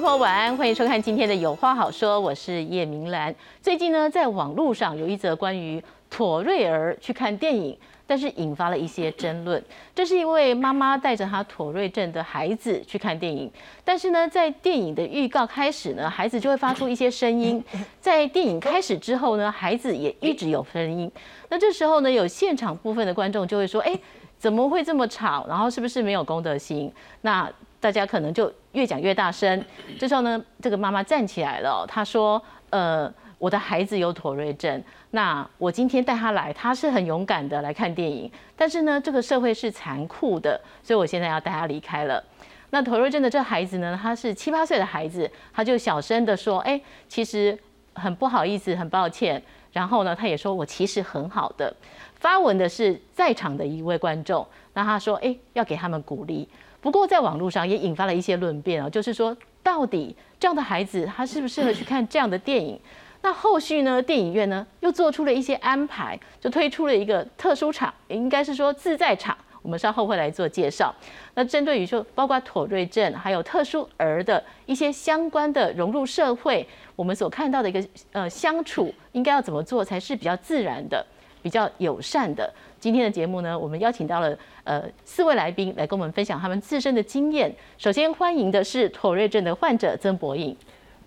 各位晚安，欢迎收看今天的有话好说，我是叶明兰。最近呢，在网络上有一则关于妥瑞儿去看电影，但是引发了一些争论。这是因为妈妈带着她妥瑞症的孩子去看电影，但是呢，在电影的预告开始呢，孩子就会发出一些声音。在电影开始之后呢，孩子也一直有声音。那这时候呢，有现场部分的观众就会说：“哎，怎么会这么吵？然后是不是没有公德心？”那大家可能就越讲越大声。这时候呢，这个妈妈站起来了，她说：“呃，我的孩子有妥瑞症，那我今天带他来，他是很勇敢的来看电影。但是呢，这个社会是残酷的，所以我现在要带他离开了。那妥瑞症的这孩子呢，他是七八岁的孩子，他就小声的说：‘哎，其实很不好意思，很抱歉。’然后呢，他也说我其实很好的。发文的是在场的一位观众，那他说：‘哎，要给他们鼓励。’不过在网络上也引发了一些论辩啊，就是说到底这样的孩子他适不适合去看这样的电影？那后续呢，电影院呢又做出了一些安排，就推出了一个特殊场，应该是说自在场。我们稍后会来做介绍。那针对于说包括妥瑞症还有特殊儿的一些相关的融入社会，我们所看到的一个呃相处，应该要怎么做才是比较自然的、比较友善的？今天的节目呢，我们邀请到了呃四位来宾来跟我们分享他们自身的经验。首先欢迎的是妥瑞症的患者曾博颖。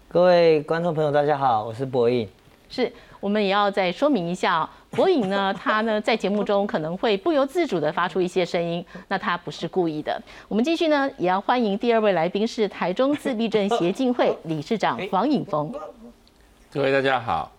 各位观众朋友，大家好，我是博颖。是我们也要再说明一下，博颖呢，他呢在节目中可能会不由自主的发出一些声音，那他不是故意的。我们继续呢，也要欢迎第二位来宾是台中自闭症协进会理事长黄颖峰。各位大家好。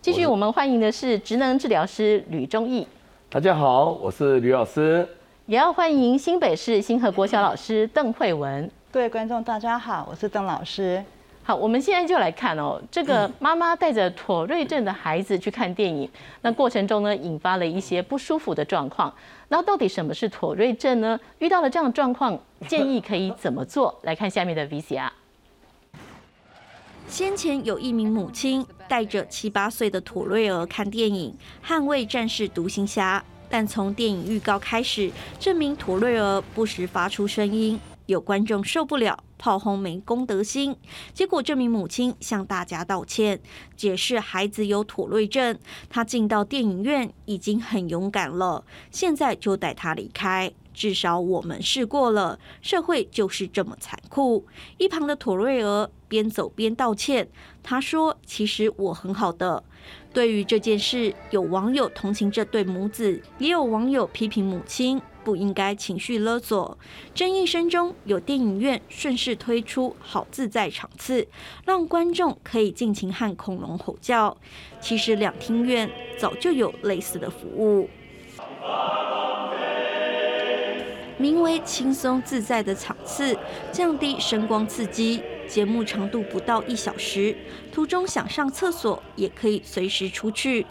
继续我们欢迎的是职能治疗师吕忠义。大家好，我是吕老师。也要欢迎新北市新和国小老师邓慧文。各位观众，大家好，我是邓老师。好，我们现在就来看哦，这个妈妈带着妥瑞症的孩子去看电影，那过程中呢，引发了一些不舒服的状况。那到底什么是妥瑞症呢？遇到了这样的状况，建议可以怎么做？来看下面的 VCR。先前有一名母亲带着七八岁的妥瑞儿看电影《捍卫战士独行侠》，但从电影预告开始，这名妥瑞儿不时发出声音，有观众受不了，炮轰没公德心。结果这名母亲向大家道歉，解释孩子有妥瑞症，他进到电影院已经很勇敢了，现在就带他离开。至少我们试过了，社会就是这么残酷。一旁的妥瑞儿边走边道歉，他说：“其实我很好的。”对于这件事，有网友同情这对母子，也有网友批评母亲不应该情绪勒索。争议声中，有电影院顺势推出好自在场次，让观众可以尽情和恐龙吼叫。其实两厅院早就有类似的服务。名为“轻松自在”的场次，降低声光刺激，节目长度不到一小时，途中想上厕所也可以随时出去。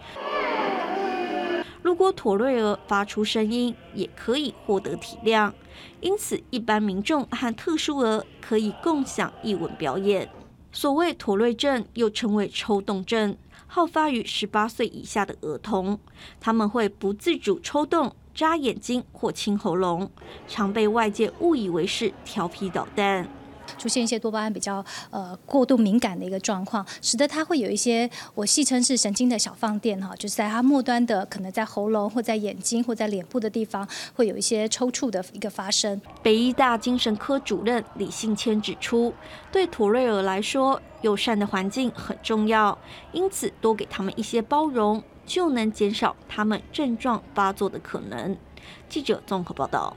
如果妥瑞儿发出声音，也可以获得体谅，因此一般民众和特殊儿可以共享一吻表演。所谓妥瑞症，又称为抽动症，好发于十八岁以下的儿童，他们会不自主抽动。扎眼睛或清喉咙，常被外界误以为是调皮捣蛋，出现一些多巴胺比较呃过度敏感的一个状况，使得它会有一些我戏称是神经的小放电哈，就是在它末端的可能在喉咙或在眼睛或在脸部的地方会有一些抽搐的一个发生。北医大精神科主任李信谦指出，对土瑞尔来说，友善的环境很重要，因此多给他们一些包容。就能减少他们症状发作的可能。记者综合报道。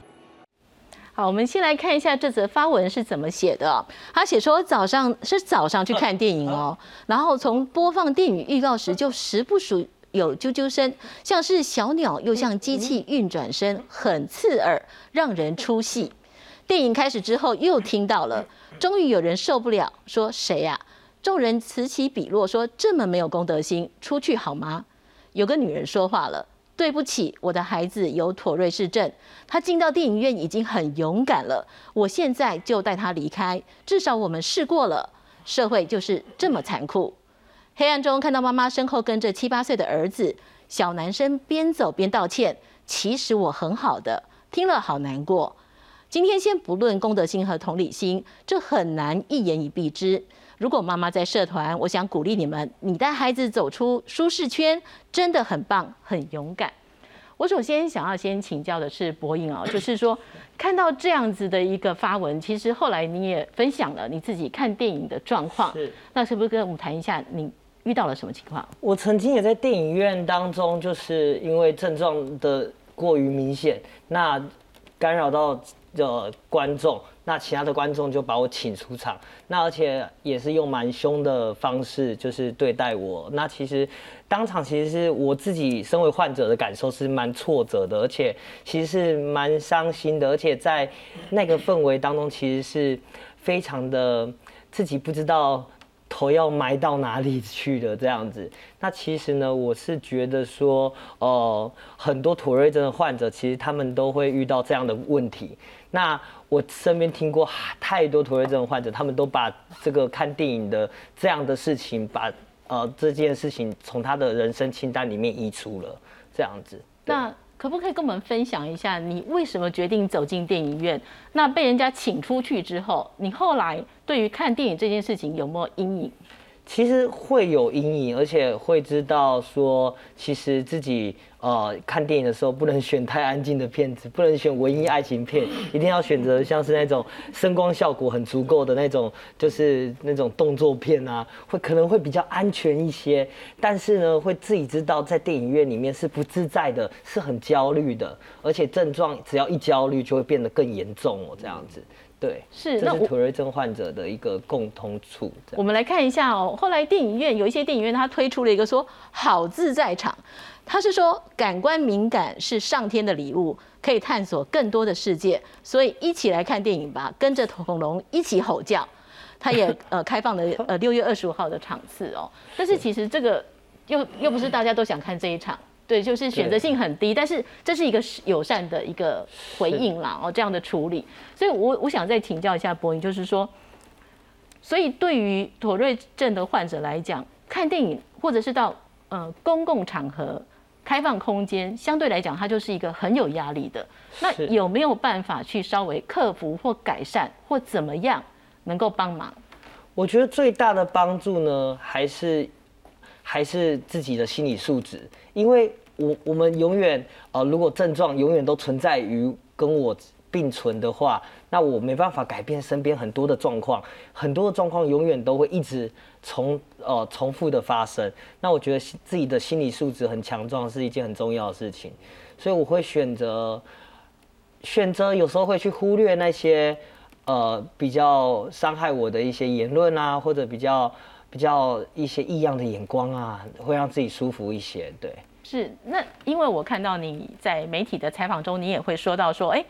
好，我们先来看一下这则发文是怎么写的。他写说早上是早上去看电影哦，然后从播放电影预告时就时不时有啾啾声，像是小鸟又像机器运转声，很刺耳，让人出戏。电影开始之后又听到了，终于有人受不了，说谁呀？众人此起彼落，说这么没有公德心，出去好吗？有个女人说话了：“对不起，我的孩子有妥瑞氏症，他进到电影院已经很勇敢了，我现在就带他离开。至少我们试过了，社会就是这么残酷。”黑暗中看到妈妈身后跟着七八岁的儿子，小男生边走边道歉：“其实我很好的。”听了好难过。今天先不论公德心和同理心，这很难一言以蔽之。如果妈妈在社团，我想鼓励你们，你带孩子走出舒适圈，真的很棒，很勇敢。我首先想要先请教的是博颖哦，就是说看到这样子的一个发文，其实后来你也分享了你自己看电影的状况，是。那是不是跟我们谈一下你遇到了什么情况？我曾经也在电影院当中，就是因为症状的过于明显，那干扰到的观众。那其他的观众就把我请出场，那而且也是用蛮凶的方式，就是对待我。那其实当场其实是我自己身为患者的感受是蛮挫折的，而且其实是蛮伤心的，而且在那个氛围当中，其实是非常的自己不知道头要埋到哪里去的这样子。那其实呢，我是觉得说，呃，很多妥瑞症的患者其实他们都会遇到这样的问题。那我身边听过太多妥瑞症患者，他们都把这个看电影的这样的事情，把呃这件事情从他的人生清单里面移除了，这样子。那可不可以跟我们分享一下，你为什么决定走进电影院？那被人家请出去之后，你后来对于看电影这件事情有没有阴影？其实会有阴影，而且会知道说，其实自己呃看电影的时候不能选太安静的片子，不能选文艺爱情片，一定要选择像是那种声光效果很足够的那种，就是那种动作片啊，会可能会比较安全一些。但是呢，会自己知道在电影院里面是不自在的，是很焦虑的，而且症状只要一焦虑就会变得更严重哦，这样子。对，是这是妥瑞症患者的一个共通处。我们来看一下哦，后来电影院有一些电影院，它推出了一个说“好自在场”，它是说感官敏感是上天的礼物，可以探索更多的世界，所以一起来看电影吧，跟着恐龙一起吼叫。它也 呃开放了呃六月二十五号的场次哦，但是其实这个又又不是大家都想看这一场。对，就是选择性很低，但是这是一个友善的一个回应啦，哦，这样的处理。所以，我我想再请教一下博颖，就是说，所以对于妥瑞症的患者来讲，看电影或者是到呃公共场合、开放空间，相对来讲，它就是一个很有压力的。那有没有办法去稍微克服或改善，或怎么样能够帮忙？我觉得最大的帮助呢，还是。还是自己的心理素质，因为我我们永远呃，如果症状永远都存在于跟我并存的话，那我没办法改变身边很多的状况，很多的状况永远都会一直重呃重复的发生。那我觉得自己的心理素质很强壮是一件很重要的事情，所以我会选择选择有时候会去忽略那些呃比较伤害我的一些言论啊，或者比较。比较一些异样的眼光啊，会让自己舒服一些。对，是那因为我看到你在媒体的采访中，你也会说到说，哎，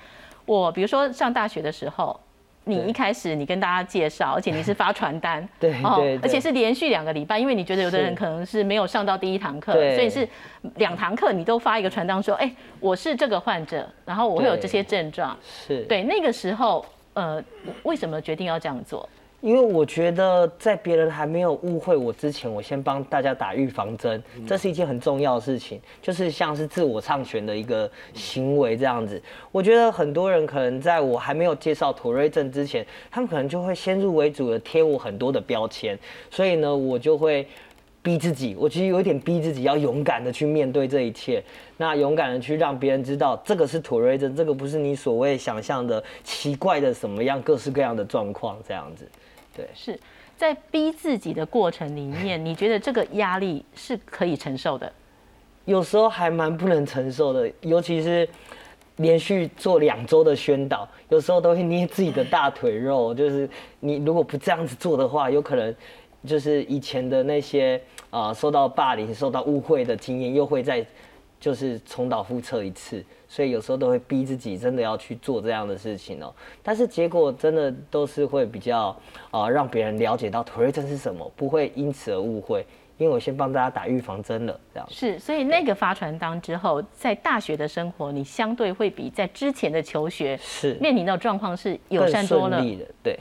我比如说上大学的时候，你一开始你跟大家介绍，而且你是发传单，对哦，而且是连续两个礼拜，因为你觉得有的人可能是没有上到第一堂课，所以是两堂课你都发一个传单说，哎，我是这个患者，然后我会有这些症状，是。对那个时候，呃，为什么决定要这样做？因为我觉得在别人还没有误会我之前，我先帮大家打预防针，这是一件很重要的事情，就是像是自我畅选的一个行为这样子。我觉得很多人可能在我还没有介绍妥瑞症之前，他们可能就会先入为主的贴我很多的标签，所以呢，我就会逼自己，我其实有一点逼自己要勇敢的去面对这一切，那勇敢的去让别人知道这个是妥瑞症，这个不是你所谓想象的奇怪的什么样各式各样的状况这样子。对，是在逼自己的过程里面，你觉得这个压力是可以承受的？有时候还蛮不能承受的，尤其是连续做两周的宣导，有时候都会捏自己的大腿肉。就是你如果不这样子做的话，有可能就是以前的那些啊受到霸凌、受到误会的经验，又会再就是重蹈覆辙一次。所以有时候都会逼自己真的要去做这样的事情哦，但是结果真的都是会比较啊让别人了解到妥瑞症是什么，不会因此而误会，因为我先帮大家打预防针了，这样是。所以那个发传单之后，在大学的生活，你相对会比在之前的求学是。面临的状况是友善多了，对，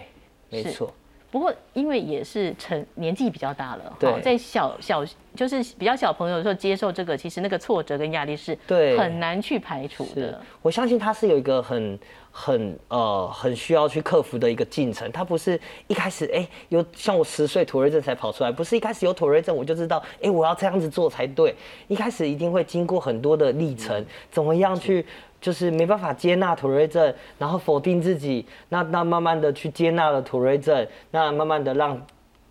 没错。不过因为也是成年纪比较大了，对，在小小就是比较小朋友的时候接受这个，其实那个挫折跟压力是对很难去排除的。，我相信他是有一个很很呃很需要去克服的一个进程。他不是一开始哎、有像我十岁妥瑞症才跑出来，不是一开始有妥瑞症我就知道哎、我要这样子做才对。一开始一定会经过很多的历程，怎么样去就是没办法接纳妥瑞症，然后否定自己，那那慢慢的去接纳了妥瑞症，那慢慢的让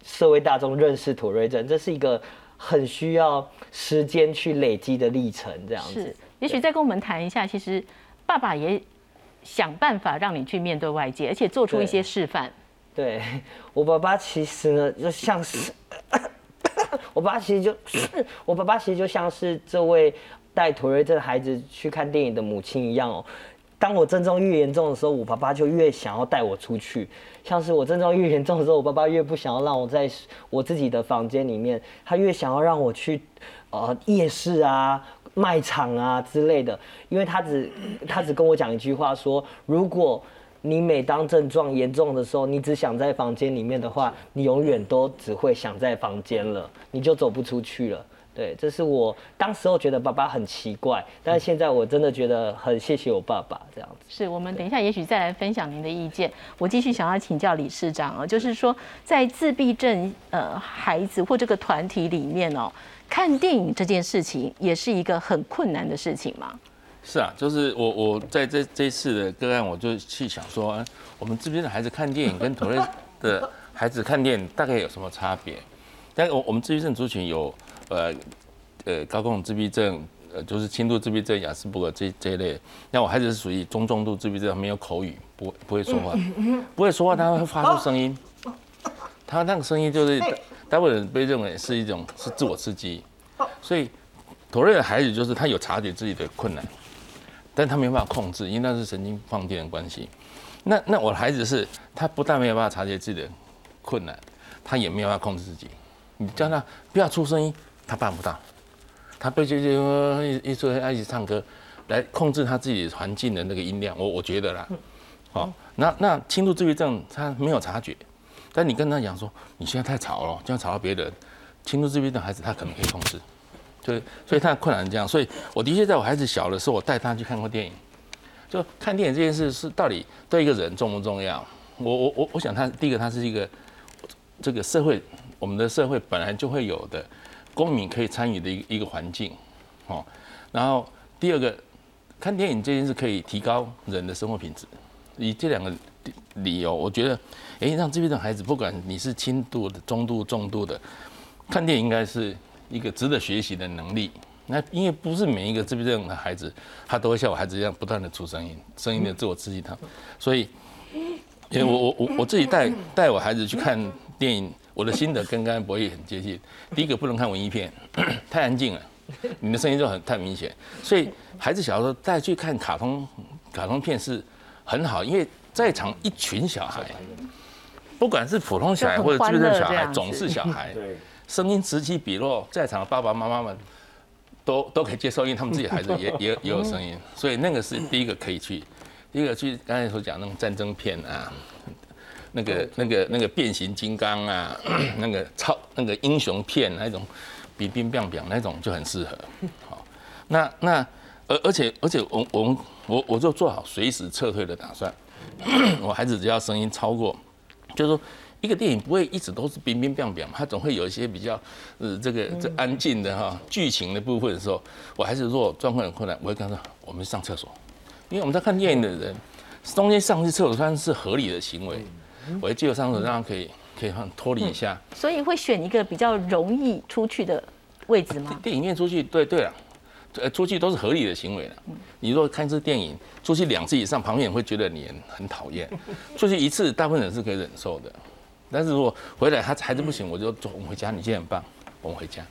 社会大众认识妥瑞症，这是一个很需要时间去累积的历程，这样子是。，也许再跟我们谈一下，其实爸爸也想办法让你去面对外界，而且做出一些示范。对我爸爸其实呢，就像是 我爸爸其实就 我爸爸其实就像是这位带图瑞症的孩子去看电影的母亲一样哦。当我症状越严重的时候，我爸爸就越想要带我出去。像是我症状越严重的时候，我爸爸越不想要让我在我自己的房间里面，他越想要让我去呃夜市啊、卖场啊之类的，因为他只他只跟我讲一句话说，如果你每当症状严重的时候，你只想在房间里面的话，你永远都只会想在房间了，你就走不出去了。对，这是我当时候觉得爸爸很奇怪，但是现在我真的觉得很谢谢我爸爸这样子。是我们等一下也许再来分享您的意见。我继续想要请教理事长啊，就是说在自闭症呃孩子或这个团体里面哦，看电影这件事情也是一个很困难的事情吗。是啊，就是我我在这这一次的个案，我就去想说，哎我们这边的孩子看电影跟同类的孩子看电影大概有什么差别？但我我们自闭症族群有呃呃高共自闭症，呃就是轻度自闭症、雅斯伯格这这一类。那我孩子是属于中重度自闭症，没有口语，不不会说话，不会说话，他会发出声音，他那个声音就是大部分人被认为是一种是自我刺激，所以妥瑞的孩子就是他有察觉自己的困难。但他没办法控制，因为那是神经放电的关系。那那我的孩子是，他不但没有办法察觉自己的困难，他也没有办法控制自己。你叫他不要出声音，他办不到。他被就就一一说一起唱歌，来控制他自己环境的那个音量。我我觉得啦，好，那那轻度自闭症他没有察觉，但你跟他讲说你现在太吵了，这样吵到别人，轻度自闭症孩子他可能可以控制。对，所以他的困难是这样，所以我的确在我孩子小的时候，我带他去看过电影。就看电影这件事是到底对一个人重不重要？我我我我想他第一个他是一个这个社会，我们的社会本来就会有的公民可以参与的一一个环境，哦。然后第二个，看电影这件事可以提高人的生活品质。以这两个理由，我觉得，诶，让这边的孩子，不管你是轻度的、中度、重度的，看电影应该是。一个值得学习的能力。那因为不是每一个自闭症的孩子，他都会像我孩子一样不断的出声音，声音的自我刺激他。所以，因为我我我我自己带带我孩子去看电影，我的心得跟刚才博弈很接近。第一个不能看文艺片，太安静了，你的声音就很太明显。所以孩子小时候带去看卡通卡通片是很好，因为在场一群小孩，不管是普通小孩或者自闭症小孩，总是小孩。对。声音此起彼落，在场的爸爸妈妈们都都可以接受，因为他们自己孩子也 也也有声音，所以那个是第一个可以去。第一个去刚才所讲那种战争片啊，那个那个那个变形金刚啊，那个超那个英雄片那种，比冰冰冰那种就很适合。好，那那而而且而且我我们我我就做好随时撤退的打算。我孩子只要声音超过，就是说。一个电影不会一直都是冰冰冰冰，它总会有一些比较呃这个这安静的哈剧情的部分的时候，我还是如果状况很困难，我会跟他说我们上厕所，因为我们在看电影的人中间上去厕所算是合理的行为，我会借由上手让他可以可以很脱离一下。所以会选一个比较容易出去的位置吗？电影院出去，对对了，呃出去都是合理的行为了。你如果看一次电影出去两次以上，旁边人会觉得你很讨厌，出去一次大部分人是可以忍受的。但是如果回来他还是不行，我就走，我们回家。你今天很棒，我们回家，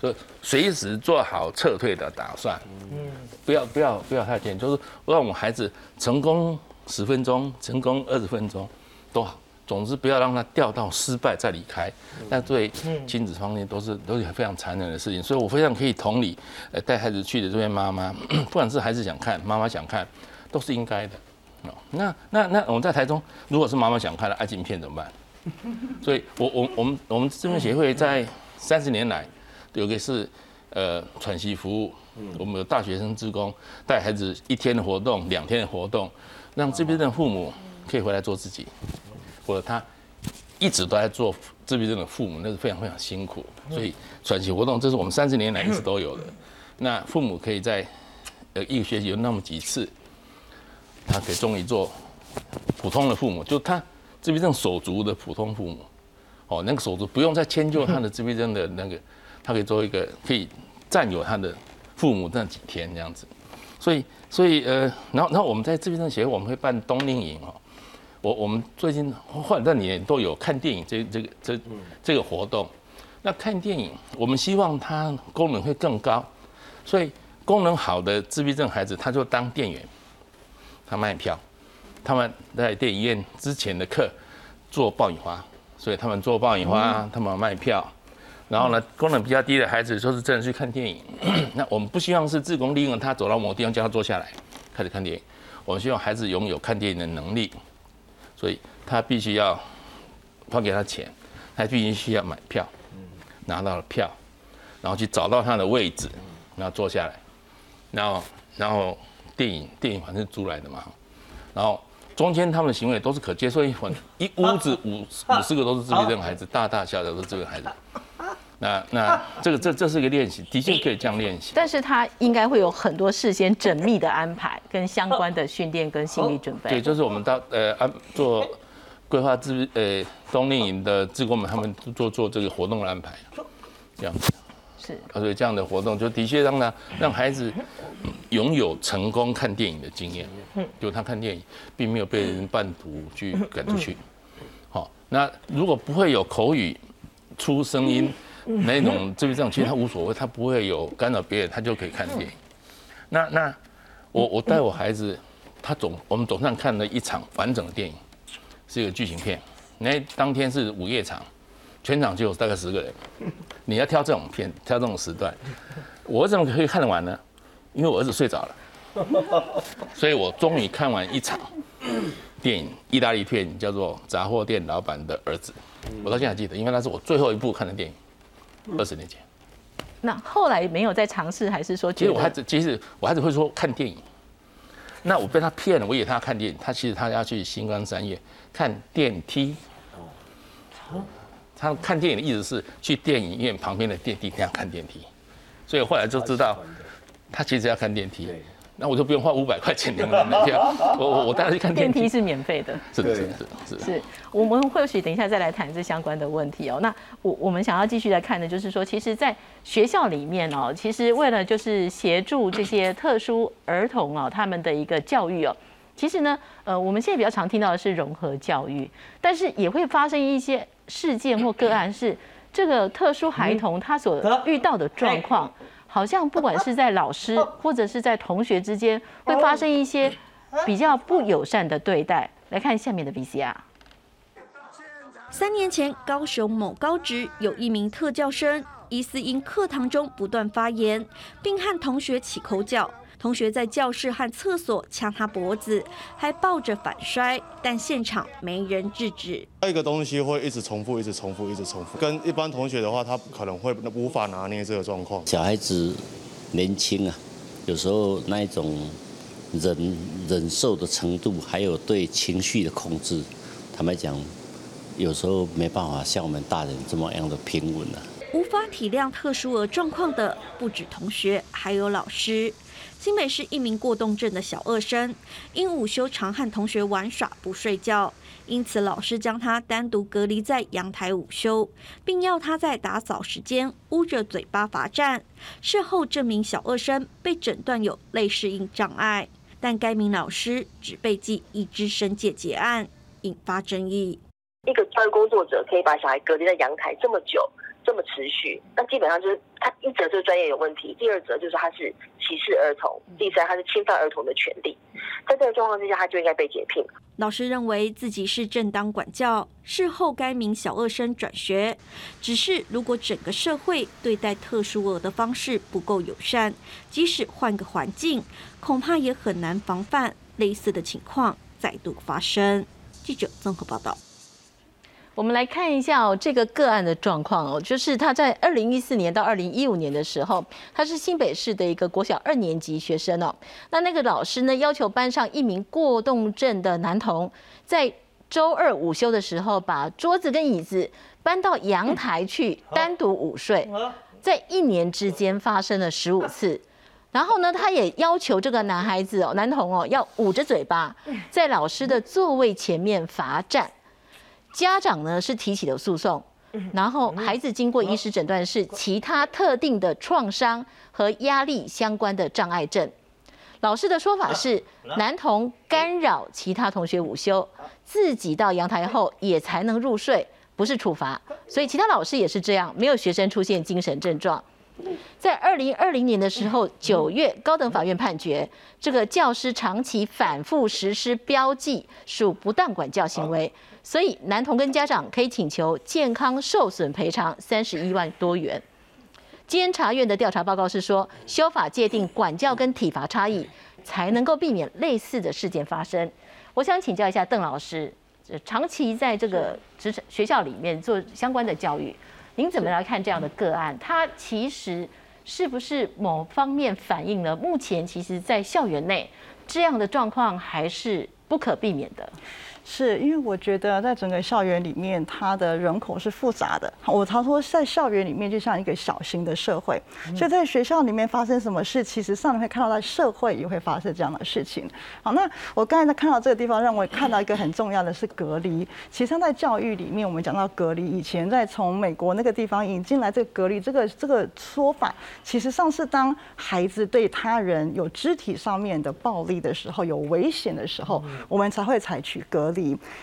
就随时做好撤退的打算。嗯，不要不要不要太紧，就是让我们孩子成功十分钟，成功二十分钟都好。总之不要让他掉到失败再离开。那对亲子方面都是都是非常残忍的事情，所以我非常可以同理，呃，带孩子去的这边妈妈，不管是孩子想看，妈妈想看，都是应该的。哦，那那那我们在台中，如果是妈妈想看的爱情片怎么办？所以，我我我们我们这边协会在三十年来，有个是呃喘息服务，我们有大学生职工带孩子一天的活动、两天的活动，让这边的父母可以回来做自己，或者他一直都在做自闭症的父母，那是非常非常辛苦。所以喘息活动，这是我们三十年来一直都有的。那父母可以在呃一个学期有那么几次，他可以终于做普通的父母，就他自闭症手足的普通父母。哦，那个手足不用再迁就他的自闭症的那个，他可以做一个可以占有他的父母那几天这样子。所以，所以呃，然后然后我们在自闭症协会我们会办冬令营哦。我我们最近或者这年都有看电影这这个这这个活动。那看电影，我们希望它功能会更高，所以功能好的自闭症孩子他就当店员，他卖票，他们在电影院之前的课做爆米花。所以他们做爆米花，他们卖票，然后呢，功能比较低的孩子就是真的去看电影。那我们不希望是自工利用他走到某地方叫他坐下来开始看电影，我们希望孩子拥有看电影的能力，所以他必须要发给他钱，他必须需要买票，拿到了票，然后去找到他的位置，然后坐下来，然后然后电影电影反正租来的嘛，然后。中间他们的行为都是可接受，一混一屋子五五四个都是自闭症孩子，大大小小都是自闭症孩子。那那这个这这是一个练习，的确可以这样练习。但是他应该会有很多事先缜密的安排，跟相关的训练跟心理准备。对，就是我们到呃安做规划自呃冬令营的志工们，他们做做这个活动的安排，这样子。是，所以这样的活动就的确让他让孩子拥有成功看电影的经验。嗯，就他看电影，并没有被人半途去赶出去。好，那如果不会有口语出声音那种自闭症，其实他无所谓，他不会有干扰别人，他就可以看电影。那那我我带我孩子，他总我们总算看了一场完整的电影，是一个剧情片。那当天是午夜场。全场就有大概十个人，你要挑这种片，挑这种时段，我怎么可以看得完呢？因为我儿子睡着了，所以我终于看完一场电影，意大利片叫做《杂货店老板的儿子》，我到现在还记得，因为那是我最后一部看的电影，二十年前。那后来没有再尝试，还是说？其实我孩子，其实我孩子会说看电影，那我被他骗了，我以为他看电影，他其实他要去星光三月看电梯。他看电影的意思是去电影院旁边的电梯那样看电梯，所以后来就知道他其实要看电梯，那我就不用花五百块钱的门票，我我我带他去看电梯是免费的，是的是是是。我们或许等一下再来谈这相关的问题哦。那我我们想要继续来看的就是说，其实，在学校里面哦，其实为了就是协助这些特殊儿童哦，他们的一个教育哦，其实呢，呃，我们现在比较常听到的是融合教育，但是也会发生一些。事件或个案是这个特殊孩童他所遇到的状况，好像不管是在老师或者是在同学之间，会发生一些比较不友善的对待。来看下面的 VCR。三年前，高雄某高职有一名特教生，疑似因课堂中不断发言，并和同学起口角。同学在教室和厕所掐他脖子，还抱着反摔，但现场没人制止。那个东西会一直重复，一直重复，一直重复。跟一般同学的话，他可能会无法拿捏这个状况。小孩子年轻啊，有时候那一种忍忍受的程度，还有对情绪的控制，坦白讲，有时候没办法像我们大人这么样的平稳了。无法体谅特殊儿状况的不止同学，还有老师。新北市一名过动症的小二生，因午休常和同学玩耍不睡觉，因此老师将他单独隔离在阳台午休，并要他在打扫时间捂着嘴巴罚站。事后这名小二生被诊断有类适应障碍，但该名老师只被记一支申诫结案，引发争议。一个教育工作者可以把小孩隔离在阳台这么久？这么持续，那基本上就是他一则就是专业有问题，第二则就是他是歧视儿童，第三他是侵犯儿童的权利。在这个状况之下，他就应该被解聘。老师认为自己是正当管教，事后该名小二生转学。只是如果整个社会对待特殊儿的方式不够友善，即使换个环境，恐怕也很难防范类似的情况再度发生。记者综合报道。我们来看一下哦，这个个案的状况哦，就是他在二零一四年到二零一五年的时候，他是新北市的一个国小二年级学生哦。那那个老师呢，要求班上一名过动症的男童，在周二午休的时候，把桌子跟椅子搬到阳台去单独午睡，在一年之间发生了十五次。然后呢，他也要求这个男孩子哦，男童哦，要捂着嘴巴，在老师的座位前面罚站。家长呢是提起了诉讼，然后孩子经过医师诊断是其他特定的创伤和压力相关的障碍症。老师的说法是，男童干扰其他同学午休，自己到阳台后也才能入睡，不是处罚。所以其他老师也是这样，没有学生出现精神症状。在二零二零年的时候，九月高等法院判决，这个教师长期反复实施标记属不当管教行为。所以男童跟家长可以请求健康受损赔偿三十一万多元。监察院的调查报告是说，修法界定管教跟体罚差异，才能够避免类似的事件发生。我想请教一下邓老师，长期在这个职场学校里面做相关的教育，您怎么来看这样的个案？它其实是不是某方面反映了目前其实在校园内这样的状况还是不可避免的？是因为我觉得在整个校园里面，它的人口是复杂的。我常说，在校园里面就像一个小型的社会，所以在学校里面发生什么事，其实上你会看到在社会也会发生这样的事情。好，那我刚才在看到这个地方，让我看到一个很重要的是隔离。其实，在教育里面，我们讲到隔离，以前在从美国那个地方引进来这个隔离这个这个说法，其实上是当孩子对他人有肢体上面的暴力的时候，有危险的时候，我们才会采取隔。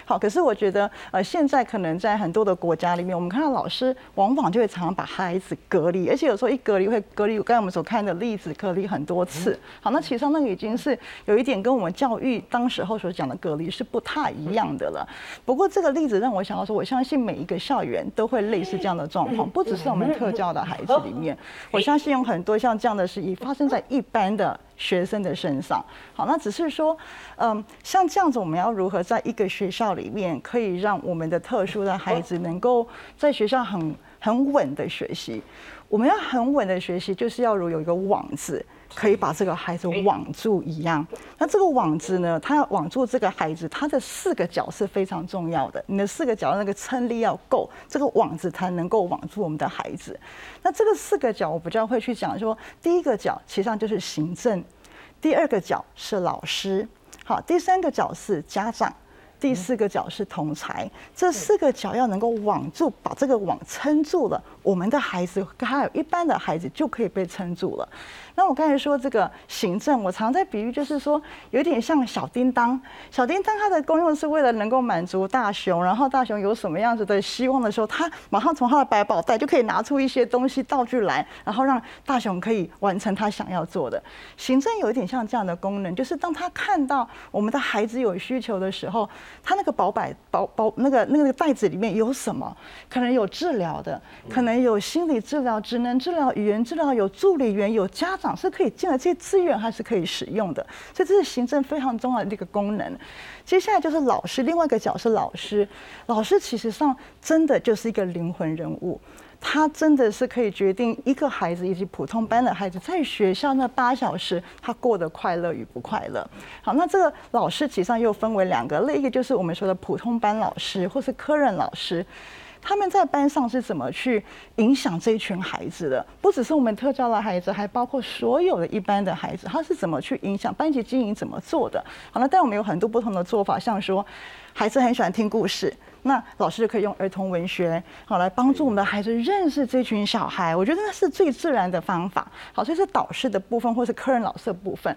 好，可是我觉得，呃，现在可能在很多的国家里面，我们看到老师往往就会常常把孩子隔离，而且有时候一隔离会隔离，刚才我们所看的例子，隔离很多次。好，那其实上那个已经是有一点跟我们教育当时候所讲的隔离是不太一样的了。不过这个例子让我想到说，我相信每一个校园都会类似这样的状况，不只是我们特教的孩子里面，我相信有很多像这样的事情发生在一般的。学生的身上，好，那只是说，嗯，像这样子，我们要如何在一个学校里面，可以让我们的特殊的孩子能够在学校很很稳的学习？我们要很稳的学习，就是要如有一个网字。可以把这个孩子网住一样，那这个网子呢？它要网住这个孩子，它的四个角是非常重要的。你的四个角那个撑力要够，这个网子才能够网住我们的孩子。那这个四个角，我比较会去讲说，第一个角其实上就是行政，第二个角是老师，好，第三个角是家长。第四个角是同才，这四个角要能够网住，把这个网撑住了，我们的孩子还有一般的孩子就可以被撑住了。那我刚才说这个行政，我常在比喻，就是说有点像小叮当。小叮当它的功用是为了能够满足大雄，然后大雄有什么样子的希望的时候，他马上从他的百宝袋就可以拿出一些东西道具来，然后让大雄可以完成他想要做的。行政有一点像这样的功能，就是当他看到我们的孩子有需求的时候，他那个宝百宝宝那个那个袋子里面有什么？可能有治疗的，可能有心理治疗、职能治疗、语言治疗，有助理员，有家。长是可以进来，这些资源还是可以使用的，所以这是行政非常重要的一个功能。接下来就是老师，另外一个角是老师。老师其实上真的就是一个灵魂人物，他真的是可以决定一个孩子以及普通班的孩子在学校那八小时他过得快乐与不快乐。好，那这个老师其实上又分为两个类，一个就是我们说的普通班老师，或是科任老师。他们在班上是怎么去影响这一群孩子的？不只是我们特教的孩子，还包括所有的一般的孩子，他是怎么去影响班级经营怎么做的？好，那但我们有很多不同的做法，像说孩子很喜欢听故事，那老师就可以用儿童文学好来帮助我们的孩子认识这群小孩。我觉得那是最自然的方法。好，所以是导师的部分，或是客人老师的部分。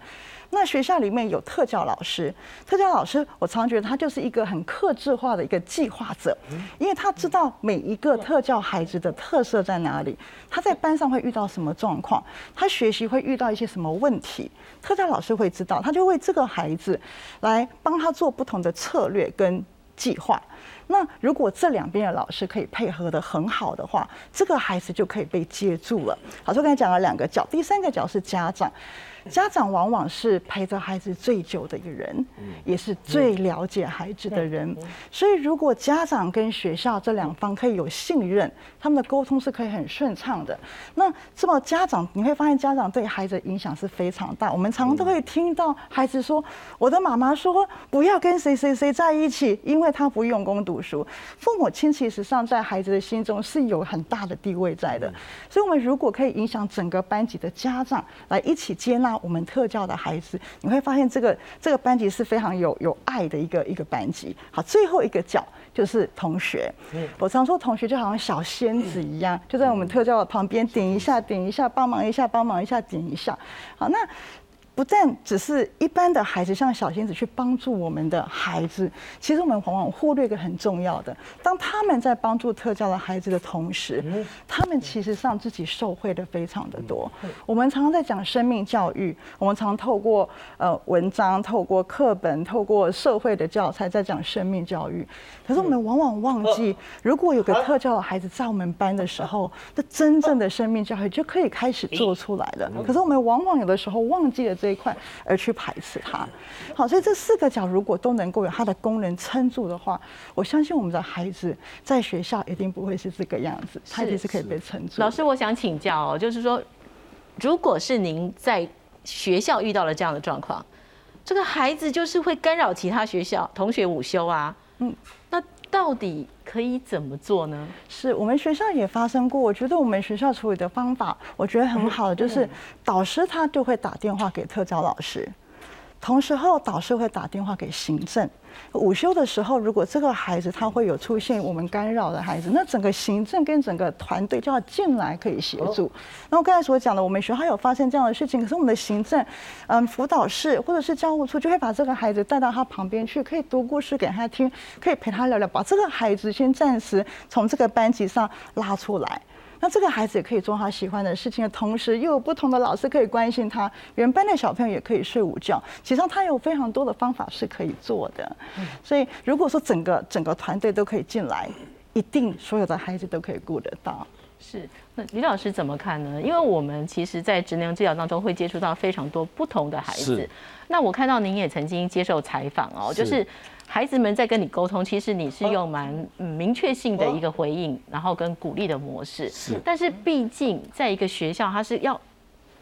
那学校里面有特教老师，特教老师，我常觉得他就是一个很克制化的一个计划者，因为他知道每一个特教孩子的特色在哪里，他在班上会遇到什么状况，他学习会遇到一些什么问题，特教老师会知道，他就为这个孩子来帮他做不同的策略跟计划。那如果这两边的老师可以配合的很好的话，这个孩子就可以被接住了。好，我刚才讲了两个角，第三个角是家长。家长往往是陪着孩子最久的一个人，也是最了解孩子的人。所以，如果家长跟学校这两方可以有信任，他们的沟通是可以很顺畅的。那这么家长，你会发现家长对孩子的影响是非常大。我们常常都会听到孩子说：“我的妈妈说不要跟谁谁谁在一起，因为他不用功读书。”父母亲其实上在孩子的心中是有很大的地位在的。所以，我们如果可以影响整个班级的家长来一起接纳我们特教的孩子，你会发现这个这个班级是非常有有爱的一个一个班级。好，最后一个角就是同学。我常说同学就好像小仙子一样，就在我们特教的旁边点一下点一下，帮忙一下帮忙一下点一下。好，那。不但只是一般的孩子像小仙子去帮助我们的孩子，其实我们往往忽略一个很重要的：当他们在帮助特教的孩子的同时，他们其实上自己受惠的非常的多。我们常常在讲生命教育，我们常透过呃文章、透过课本、透过社会的教材在讲生命教育。可是我们往往忘记，如果有个特教的孩子在我们班的时候，那真正的生命教育就可以开始做出来了。可是我们往往有的时候忘记了。这一块而去排斥它，好，所以这四个角如果都能够有它的功能撑住的话，我相信我们的孩子在学校一定不会是这个样子，他一定是可以被撑住。老师，我想请教哦，就是说，如果是您在学校遇到了这样的状况，这个孩子就是会干扰其他学校同学午休啊，嗯，那到底？可以怎么做呢？是我们学校也发生过。我觉得我们学校处理的方法，我觉得很好的，就是导师他就会打电话给特教老师。同时候，导师会打电话给行政。午休的时候，如果这个孩子他会有出现我们干扰的孩子，那整个行政跟整个团队就要进来可以协助。那我刚才所讲的，我们学校有发生这样的事情，可是我们的行政、嗯辅导室或者是教务处就会把这个孩子带到他旁边去，可以读故事给他听，可以陪他聊聊，把这个孩子先暂时从这个班级上拉出来。那这个孩子也可以做他喜欢的事情的同时，又有不同的老师可以关心他。原班的小朋友也可以睡午觉。其实他有非常多的方法是可以做的。所以如果说整个整个团队都可以进来，一定所有的孩子都可以顾得到。是。那李老师怎么看呢？因为我们其实，在职能治疗当中会接触到非常多不同的孩子。那我看到您也曾经接受采访哦，就是。孩子们在跟你沟通，其实你是用蛮明确性的一个回应，然后跟鼓励的模式。是，但是毕竟在一个学校，他是要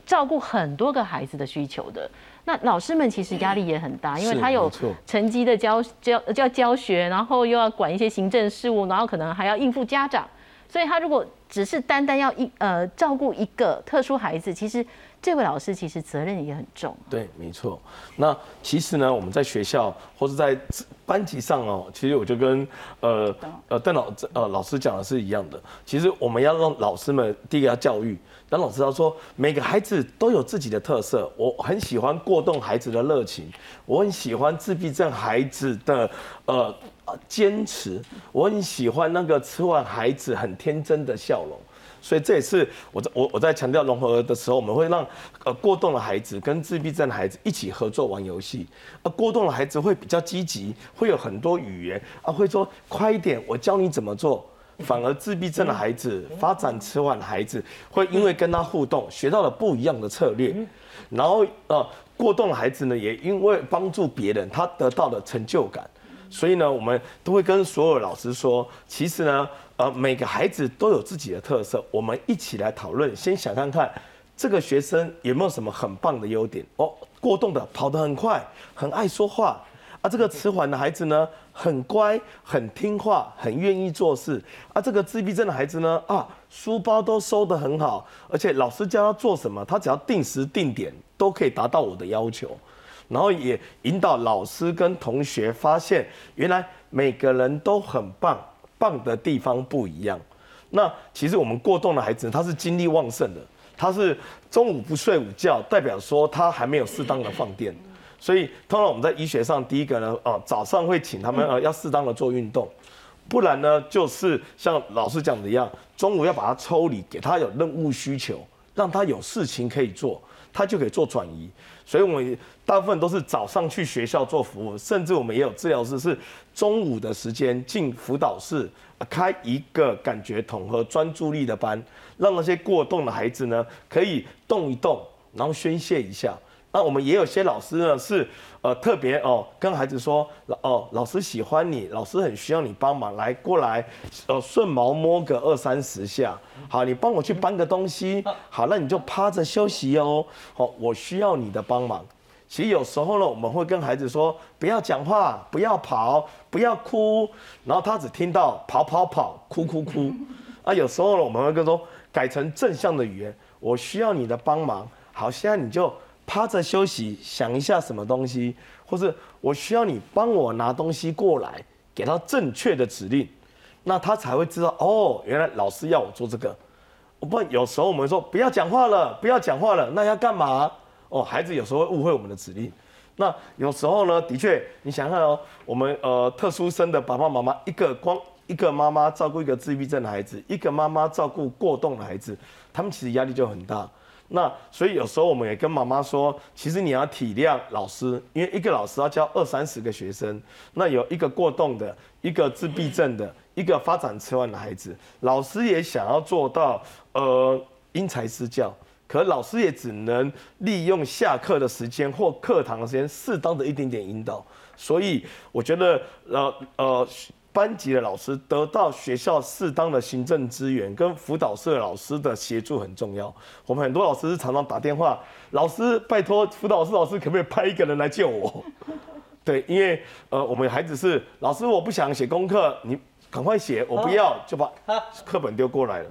照顾很多个孩子的需求的。那老师们其实压力也很大，因为他有成绩的教教教教学，然后又要管一些行政事务，然后可能还要应付家长。所以他如果只是单单要一呃照顾一个特殊孩子，其实。这位老师其实责任也很重。对，没错。那其实呢，我们在学校或者在班级上哦，其实我就跟呃呃邓老呃老师讲的是一样的。其实我们要让老师们第一个要教育，当老师要说每个孩子都有自己的特色。我很喜欢过动孩子的热情，我很喜欢自闭症孩子的呃坚持，我很喜欢那个吃完孩子很天真的笑容。所以这也是我在我我在强调融合的时候，我们会让呃过动的孩子跟自闭症的孩子一起合作玩游戏。而过动的孩子会比较积极，会有很多语言啊，会说快一点，我教你怎么做。反而自闭症的孩子发展迟缓的孩子，会因为跟他互动学到了不一样的策略。然后呃过动的孩子呢，也因为帮助别人，他得到了成就感。所以呢，我们都会跟所有老师说，其实呢。呃，每个孩子都有自己的特色，我们一起来讨论。先想看看这个学生有没有什么很棒的优点哦。过动的跑得很快，很爱说话啊。这个迟缓的孩子呢，很乖，很听话，很愿意做事啊。这个自闭症的孩子呢，啊，书包都收得很好，而且老师教他做什么，他只要定时定点都可以达到我的要求。然后也引导老师跟同学发现，原来每个人都很棒。棒的地方不一样，那其实我们过动的孩子，他是精力旺盛的，他是中午不睡午觉，代表说他还没有适当的放电，所以通常我们在医学上，第一个呢，哦，早上会请他们呃要适当的做运动，不然呢，就是像老师讲的一样，中午要把他抽离，给他有任务需求，让他有事情可以做，他就可以做转移。所以，我们大部分都是早上去学校做服务，甚至我们也有治疗师是中午的时间进辅导室开一个感觉统合专注力的班，让那些过动的孩子呢可以动一动，然后宣泄一下，那我们也有些老师呢是呃特别哦跟孩子说，哦老师喜欢你，老师很需要你帮忙，来过来，呃顺毛摸个二三十下，好，你帮我去搬个东西，好，那你就趴着休息哦，好，我需要你的帮忙。其实有时候呢，我们会跟孩子说，不要讲话，不要跑，不要哭，然后他只听到跑跑跑，哭哭哭。啊，有时候呢，我们会跟说改成正向的语言，我需要你的帮忙。好，现在你就趴着休息，想一下什么东西，或是我需要你帮我拿东西过来，给他正确的指令，那他才会知道哦，原来老师要我做这个。不然有时候我们说不要讲话了，不要讲话了，那要干嘛？哦，孩子有时候会误会我们的指令。那有时候呢，的确，你想看哦，我们呃特殊生的爸爸妈妈，一个光一个妈妈照顾一个自闭症的孩子，一个妈妈照顾过动的孩子，他们其实压力就很大。那所以有时候我们也跟妈妈说，其实你要体谅老师，因为一个老师要教二三十个学生，那有一个过动的，一个自闭症的，一个发展迟缓的孩子，老师也想要做到呃因材施教。可老师也只能利用下课的时间或课堂的时间，适当的一点点引导。所以我觉得，呃呃，班级的老师得到学校适当的行政资源跟辅导社老师的协助很重要。我们很多老师是常常打电话，老师拜托辅导室老师可不可以派一个人来救我？对，因为呃，我们孩子是老师，我不想写功课，你赶快写，我不要就把课本丢过来了。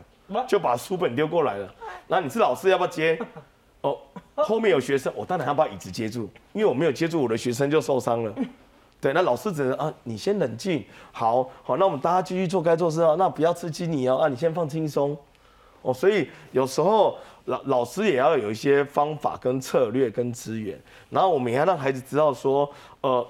就把书本丢过来了，那你是老师要不要接？哦，后面有学生，我当然要把椅子接住，因为我没有接住我的学生就受伤了。对，那老师只能啊，你先冷静，好好，那我们大家继续做该做事啊，那不要刺激你哦，啊，你先放轻松。哦，所以有时候老老师也要有一些方法跟策略跟资源，然后我们也要让孩子知道说，呃。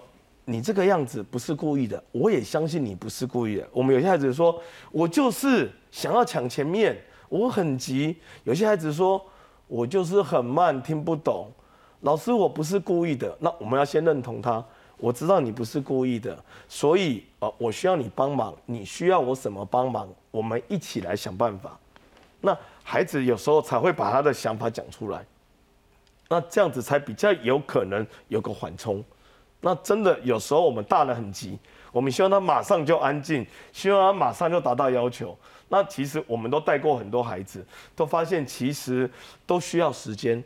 你这个样子不是故意的，我也相信你不是故意的。我们有些孩子说，我就是想要抢前面，我很急。有些孩子说，我就是很慢，听不懂。老师，我不是故意的。那我们要先认同他，我知道你不是故意的，所以呃，我需要你帮忙。你需要我什么帮忙？我们一起来想办法。那孩子有时候才会把他的想法讲出来，那这样子才比较有可能有个缓冲。那真的有时候我们大人很急，我们希望他马上就安静，希望他马上就达到要求。那其实我们都带过很多孩子，都发现其实都需要时间。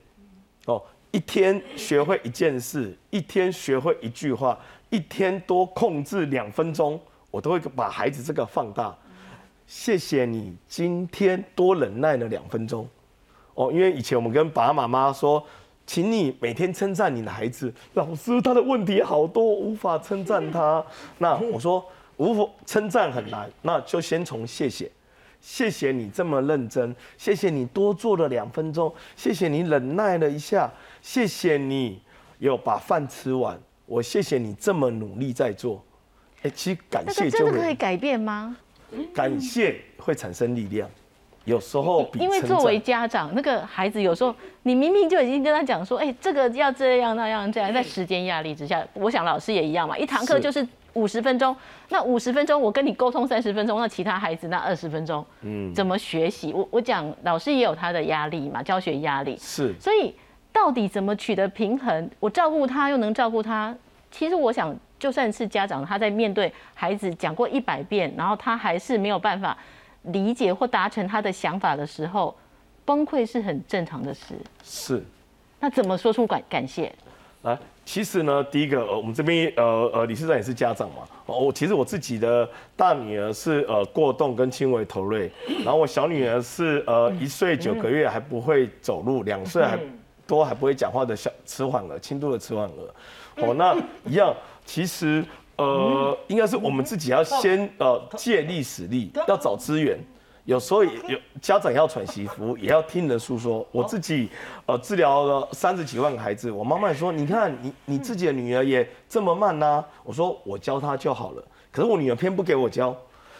哦，一天学会一件事，一天学会一句话，一天多控制两分钟，我都会把孩子这个放大。谢谢你今天多忍耐了两分钟。哦，因为以前我们跟爸爸妈妈说。请你每天称赞你的孩子，老师他的问题好多，无法称赞他。那我说无法称赞很难，那就先从谢谢，谢谢你这么认真，谢谢你多做了两分钟，谢谢你忍耐了一下，谢谢你有把饭吃完，我谢谢你这么努力在做。哎，其实感谢真的可以改变吗？感谢会产生力量。有时候，因为作为家长，那个孩子有时候，你明明就已经跟他讲说，哎，这个要这样那样这样，在时间压力之下，我想老师也一样嘛，一堂课就是五十分钟，那五十分钟我跟你沟通三十分钟，那其他孩子那二十分钟，嗯，怎么学习？我我讲老师也有他的压力嘛，教学压力是，所以到底怎么取得平衡？我照顾他又能照顾他，其实我想，就算是家长，他在面对孩子讲过一百遍，然后他还是没有办法。理解或达成他的想法的时候，崩溃是很正常的事。是，那怎么说出感感谢？来，其实呢，第一个，呃，我们这边，呃呃，理事长也是家长嘛。我其实我自己的大女儿是呃过动跟轻微头锐，然后我小女儿是呃一岁九个月还不会走路，两岁还多还不会讲话的小迟缓儿，轻度的迟缓儿。哦，那一样，其实。呃，应该是我们自己要先呃借力使力，要找资源。有时候有家长要喘息服务，也要听人诉说。我自己呃治疗了三十几万个孩子，我妈妈说：“你看你你自己的女儿也这么慢呐。”我说：“我教她就好了。”可是我女儿偏不给我教，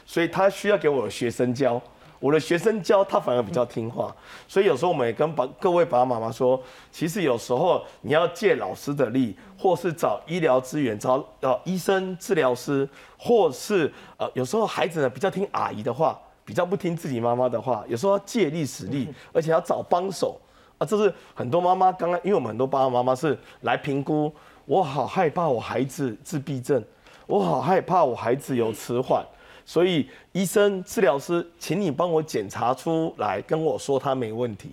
所以她需要给我的学生教。我的学生教他反而比较听话，所以有时候我们也跟爸各位爸爸妈妈说，其实有时候你要借老师的力，或是找医疗资源，找呃医生、治疗师，或是呃有时候孩子呢比较听阿姨的话，比较不听自己妈妈的话，有时候要借力使力，而且要找帮手。啊，这是很多妈妈刚刚，因为我们很多爸爸妈妈是来评估，我好害怕我孩子自闭症，我好害怕我孩子有迟缓，所以医生、治疗师，请你帮我检查出来，跟我说他没问题。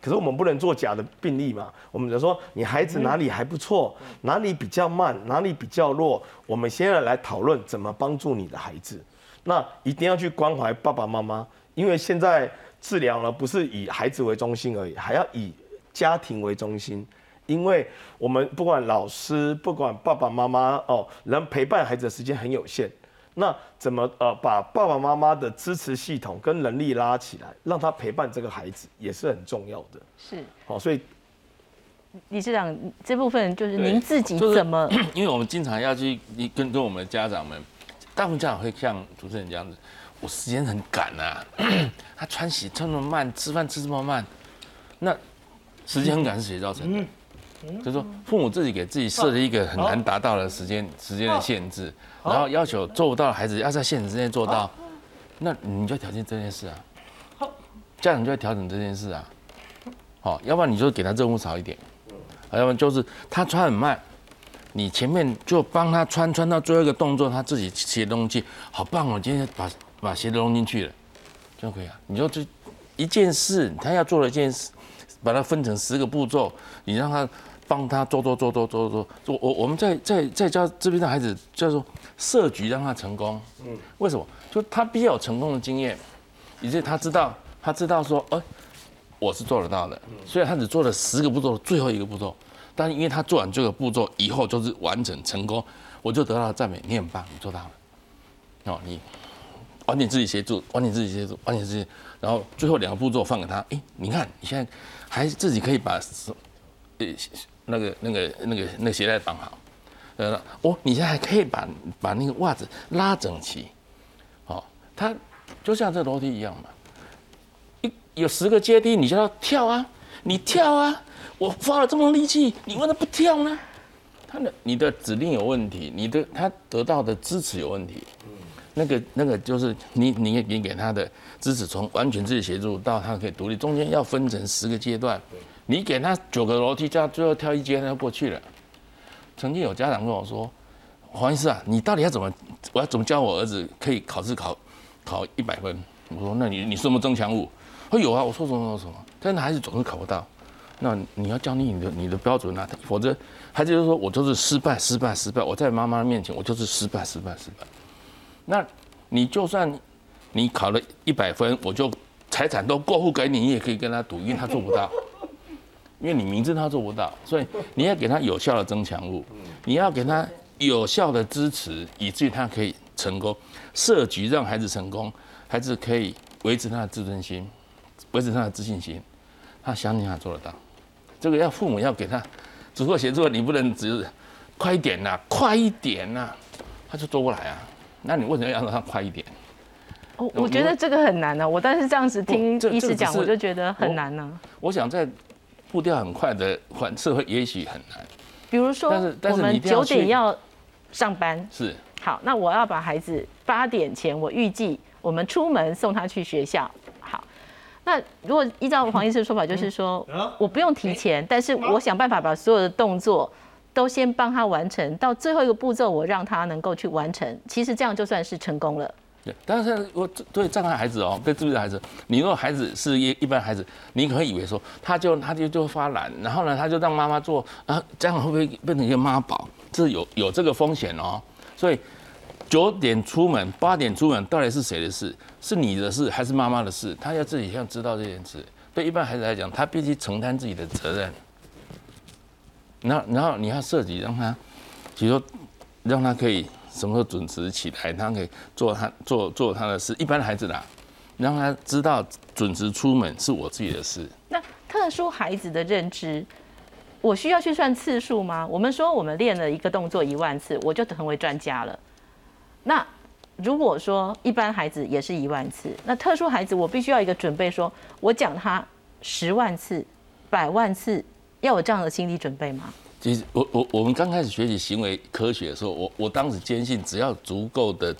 可是我们不能做假的病例嘛？我们就说你孩子哪里还不错，哪里比较慢，哪里比较弱，我们现在来讨论怎么帮助你的孩子。那一定要去关怀爸爸妈妈，因为现在治疗呢不是以孩子为中心而已，还要以家庭为中心。因为我们不管老师，不管爸爸妈妈哦，能陪伴孩子的时间很有限。那怎么呃把爸爸妈妈的支持系统跟能力拉起来，让他陪伴这个孩子也是很重要的。是，好，所以理事长这部分就是您自己就是怎么 因为我们经常要去你跟跟我们的家长们，大部分家长会像主持人这样子，我时间很赶啊，他穿洗穿那么慢，吃饭吃这么慢，那时间很赶是谁造成的？就是说父母自己给自己设了一个很难达到的时间时间的限制，然后要求做不到的孩子要在限制之内做到，那你就要调整这件事啊，家长就要调整这件事啊，好，要不然你就给他任务少一点。要不然就是他穿很慢，你前面就帮他穿，穿到最后一个动作，他自己鞋弄进去，好棒哦！今天把把鞋子弄进去了，就可以啊。你就这一件事，他要做的一件事，把它分成十个步骤，你让他帮他做做做做做做做。我我们在在在教这边的孩子叫做设局让他成功。嗯，为什么？就他必须有成功的经验，以及他知道他知道说，哎、我是做得到的。虽然他只做了十个步骤，最后一个步骤，但因为他做完这个步骤以后就是完整成功，我就得到了赞美，你很棒，你做到了。哦，你晚点自己协助，晚点自己协助，晚点自己，然后最后两个步骤放给他。哎，你看你现在还自己可以把手呃那个那个那个那个鞋带绑好。呃，哦，你现在还可以把把那个袜子拉整齐。哦，他就像这楼梯一样嘛。一有十个阶梯，你就要跳啊，你跳啊！我花了这么多力气，你为什么不跳呢？他的你的指令有问题，你的他得到的支持有问题。那个那个就是你你你给他的支持，从完全自己协助到他可以独立，中间要分成十个阶段。你给他九个楼梯，叫他最后跳一阶，他就过去了。曾经有家长跟我说：“黄医师啊，你到底要怎么，我要怎么教我儿子可以考试考考一百分？”我说：“那你你什么增强物？”他说有啊，我说什么什么什么，但是孩子总是考不到。那你要降低你的你的标准啊，否则孩子就说我就是失败失败失败，我在妈妈面前我就是失败失败失败。那你就算你考了一百分，我就财产都过户给你，你也可以跟他赌，因为他做不到，因为你明知他做不到，所以你要给他有效的增强物，你要给他有效的支持，以至于他可以成功。设局让孩子成功，孩子可以维持他的自尊心，维持他的自信心，他相信他做得到。这个要父母要给他足够协助，你不能只是快一点呐、快一点呐、他就做不来啊。那你为什么要让他快一点？我我觉得这个很难呢、我但是这样子听医师讲，我就觉得很难呢、我想在步调很快的反社会，也许很难。比如说但是，但我们九点要上班，是好，那我要把孩子八点前，我预计我们出门送他去学校。好，那如果依照黄医师的说法，就是说我不用提前，但是我想办法把所有的动作都先帮他完成，到最后一个步骤，我让他能够去完成。其实这样就算是成功了。对，但是我对障碍孩子哦，对自闭的孩子，你如果孩子是一一般孩子，你可能以为说他就他就就发懒，然后呢他就让妈妈做，啊这样会不会变成一个妈宝？这有有这个风险哦。所以九点出门，八点出门，到底是谁的事？是你的事还是妈妈的事？他要自己要知道这件事。对一般孩子来讲，他必须承担自己的责任。然后然后你要设计让他，比如说让他可以什么时候准时起来，他可以做他做做他的事。一般孩子啦，让他知道准时出门是我自己的事。那特殊孩子的认知，我需要去算次数吗？我们说我们练了一个动作一万次，我就成为专家了。那如果说一般孩子也是一万次，那特殊孩子我必须要一个准备说，我讲他十万次、百万次，要有这样的心理准备吗？其实我我我们刚开始学习行为科学的时候，我我当时坚信，只要足够的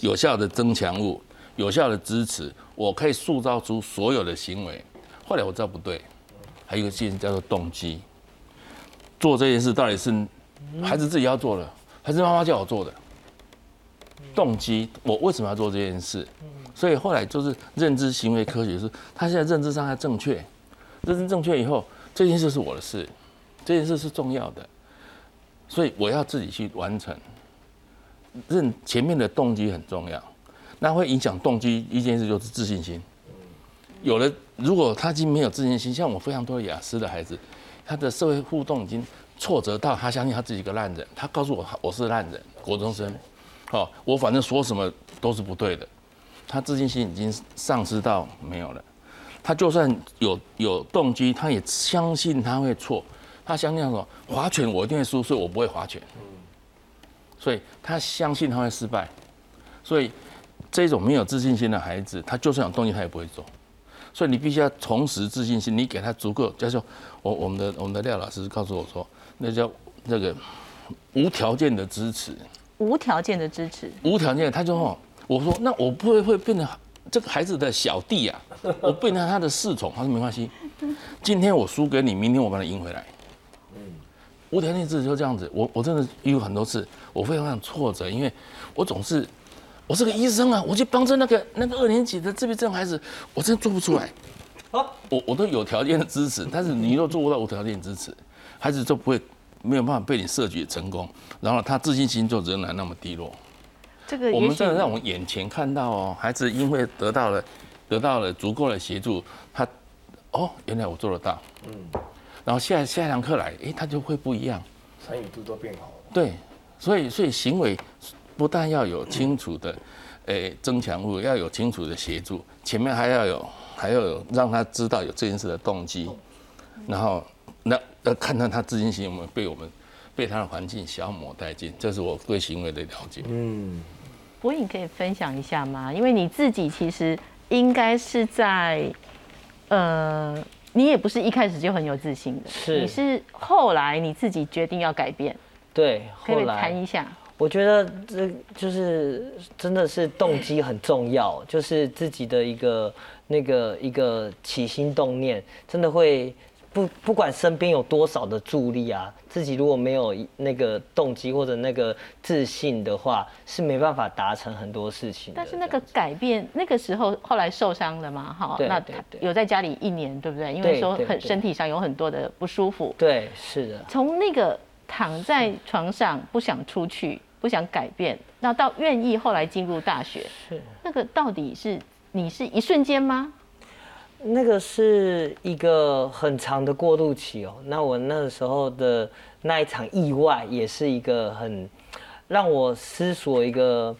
有效的增强物、有效的支持，我可以塑造出所有的行为。后来我知道不对，还有一个件事叫做动机。做这件事到底是孩子自己要做的，还是妈妈叫我做的？动机，我为什么要做这件事？所以后来就是认知行为科学，是他现在认知上还正确，认知正确以后，这件事是我的事，这件事是重要的，所以我要自己去完成。认前面的动机很重要，那会影响动机一件事就是自信心。有了，如果他已经没有自信心，像我非常多雅思的孩子，他的社会互动已经挫折到他相信他自己一个烂人，他告诉我我是烂人，国中生，好，我反正说什么都是不对的，他自信心已经丧失到没有了。他就算有有动机，他也相信他会错，他相信说划拳我一定会输，所以我不会划拳。所以他相信他会失败，所以这种没有自信心的孩子，他就算有动力，他也不会做。所以你必须要重拾自信心，你给他足够，叫做我我们的我们的廖老师告诉我说，那叫那个无条件的支持。无条件的支持。无条件，他就说，我说那我不会会变成这个孩子的小弟啊，我变成他的侍从。他说没关系，今天我输给你，明天我把他赢回来。无条件支持就这样子，我我真的遇过很多次，我非常非常挫折，因为我总是，我是个医生啊，我去帮着那个那个二年级的自闭症孩子，我真的做不出来。我我都有条件的支持，但是你若做不到无条件支持，孩子就不会没有办法被你设计成功，然后他自信心就仍然那么低落。这个我们真的让我们眼前看到哦，孩子因为得到了得到了足够的协助，他哦，原来我做得到，嗯。然后下下一堂课来，哎，他就会不一样，参与度都变好了。对，所以所以行为不但要有清楚的，诶增强物，要有清楚的协助，前面还要有还要有让他知道有这件事的动机，然后那要看看他自信心有没有被我们被他的环境消磨殆尽，这是我对行为的了解。嗯，博颖可以分享一下吗？因为你自己其实应该是在，呃。你也不是一开始就很有自信的，是你是后来你自己决定要改变，对，后来谈一下。我觉得这就是真的是动机很重要，就是自己的一个那个一个起心动念，真的会。不不管身边有多少的助力啊，自己如果没有那个动机或者那个自信的话，是没办法达成很多事情。但是那个改变，那个时候后来受伤了嘛，哈，那有在家里一年，对不对？因为说很身体上有很多的不舒服。对，是的。从那个躺在床上不想出去、不想改变，那到愿意后来进入大学，是那个到底是你是一瞬间吗？那个是一个很长的过渡期哦。那我那个时候的那一场意外，也是一个很让我思索一个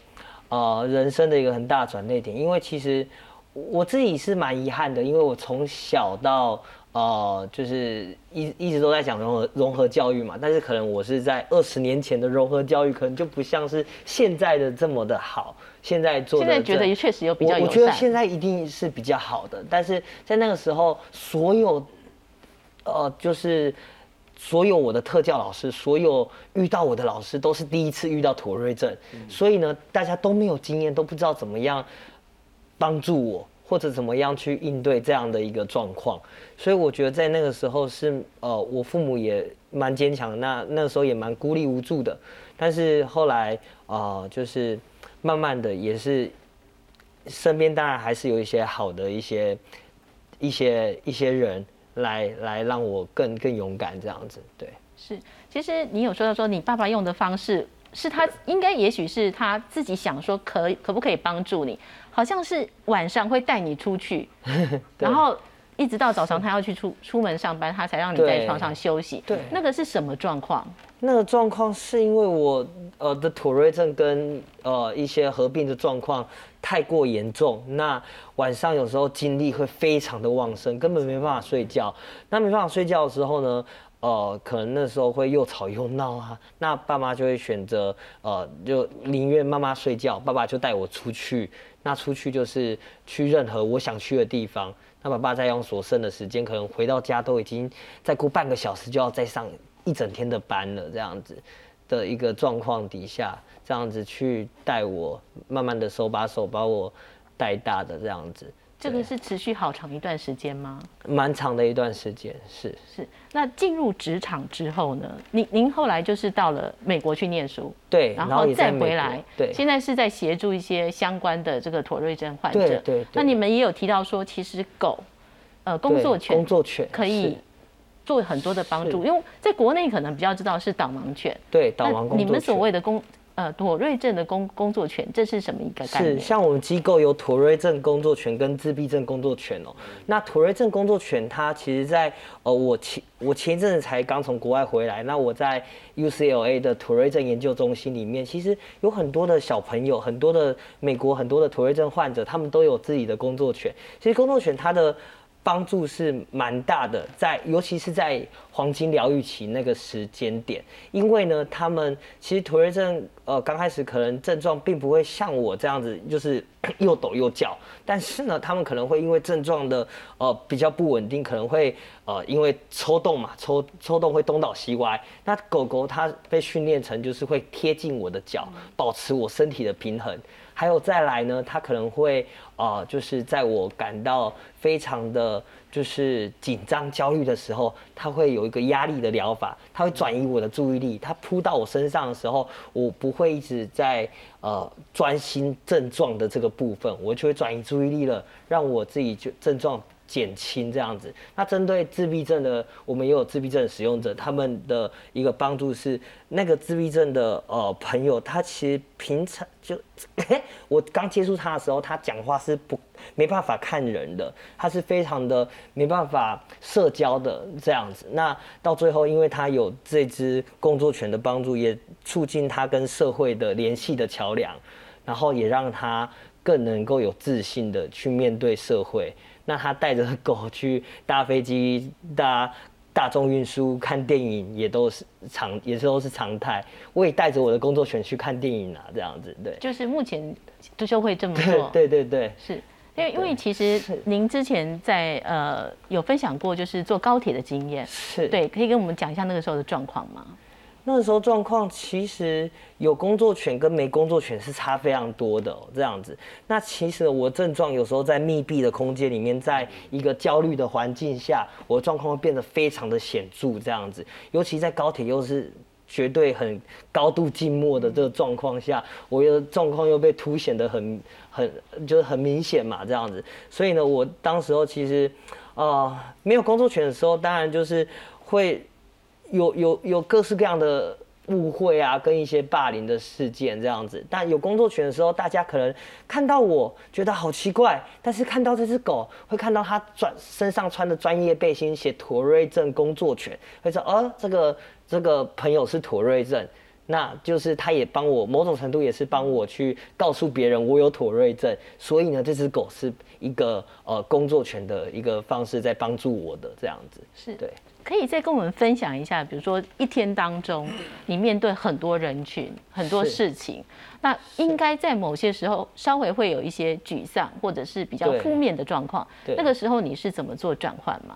呃人生的一个很大转捩点。因为其实我自己是蛮遗憾的，因为我从小到呃就是一一直都在讲融合融合教育嘛。但是可能我是在二十年前的融合教育，可能就不像是现在的这么的好。现在做现在觉得确实有比较我觉得现在一定是比较好的，但是在那个时候，所有，呃，就是所有我的特教老师，所有遇到我的老师都是第一次遇到妥瑞症，所以呢，大家都没有经验，都不知道怎么样帮助我，或者怎么样去应对这样的一个状况。所以我觉得在那个时候是，呃，我父母也蛮坚强，那那时候也蛮孤立无助的。但是后来啊，就是。慢慢的也是，身边当然还是有一些好的一些一些一些人来来让我更更勇敢这样子，对。是，其实你有说到说你爸爸用的方式是他应该也许是他自己想说可可不可以帮助你，好像是晚上会带你出去，然后一直到早上他要去出出门上班，他才让你在床上休息。对，那个是什么状况？那个状况是因为我呃的妥瑞症跟呃一些合并的状况太过严重，那晚上有时候精力会非常的旺盛，根本没办法睡觉。那没办法睡觉的时候呢，呃，可能那时候会又吵又闹啊。那爸妈就会选择呃，就宁愿妈妈睡觉，爸爸就带我出去。那出去就是去任何我想去的地方。那爸爸再用所剩的时间，可能回到家都已经再过半个小时就要再上。一整天的班了，这样子的一个状况底下，这样子去带我，慢慢的手把手把我带大的这样子，这个是持续好长一段时间吗？蛮长的一段时间，是是。那进入职场之后呢？您您后来就是到了美国去念书，对，然后再回来，对，现在是在协助一些相关的这个妥瑞症患者。对对。那你们也有提到说，其实狗，呃，工作犬，工作犬可以做很多的帮助，因为在国内可能比较知道是导盲犬，对，导盲工你们所谓的工。呃，妥瑞症的工工作犬，这是什么一个概念？是像我们机构有妥瑞症工作犬跟自闭症工作犬哦。那妥瑞症工作犬，它其实在呃，我前我前一阵子才刚从国外回来，那我在 UCLA 的妥瑞症研究中心里面，其实有很多的小朋友，很多的美国很多的妥瑞症患者，他们都有自己的工作犬。其实工作犬它的帮助是蛮大的，在尤其是在黄金疗愈期那个时间点，因为呢，他们其实妥瑞症呃刚开始可能症状并不会像我这样子，就是 又抖又叫，但是呢，他们可能会因为症状的呃比较不稳定，可能会呃因为抽动嘛，抽抽动会东倒西歪。那狗狗它被训练成就是会贴近我的脚，保持我身体的平衡。还有再来呢，他可能会呃，就是在我感到非常的就是紧张、焦虑的时候，他会有一个压力的疗法，他会转移我的注意力。他扑到我身上的时候，我不会一直在呃专心症状的这个部分，我就会转移注意力了，让我自己就症状。减轻这样子，那针对自闭症的，我们也有自闭症使用者，他们的一个帮助是，那个自闭症的呃朋友，他其实平常就，我刚接触他的时候，他讲话是不没办法看人的，他是非常的没办法社交的这样子。那到最后，因为他有这只工作犬的帮助，也促进他跟社会的联系的桥梁，然后也让他更能够有自信的去面对社会。那他带着狗去搭飞机、搭大众运输、看电影，也都是常，也是都是常态。我也带着我的工作犬去看电影啊，这样子，对。就是目前就 会这么做。对对对，是因为因为其实您之前在呃有分享过，就是坐高铁的经验，是对，可以跟我们讲一下那个时候的状况吗？那时候状况其实有工作犬跟没工作犬是差非常多的这样子。那其实我症状有时候在密闭的空间里面，在一个焦虑的环境下，我状况会变得非常的显著这样子。尤其在高铁又是绝对很高度静默的这个状况下，我的状况又被凸显的很很就是很明显嘛这样子。所以呢，我当时候其实啊没有工作犬的时候，当然就是会。有有有各式各样的误会啊，跟一些霸凌的事件这样子。但有工作犬的时候，大家可能看到我觉得好奇怪，但是看到这只狗，会看到它转身上穿的专业背心，写妥瑞症工作犬，会说哦，这个这个朋友是妥瑞症，那就是他也帮我某种程度也是帮我去告诉别人我有妥瑞症，所以呢，这只狗是一个呃工作犬的一个方式在帮助我的这样子，是对。可以再跟我们分享一下，比如说一天当中，你面对很多人群、很多事情，那应该在某些时候稍微会有一些沮丧，或者是比较负面的状况。那个时候你是怎么做转换吗？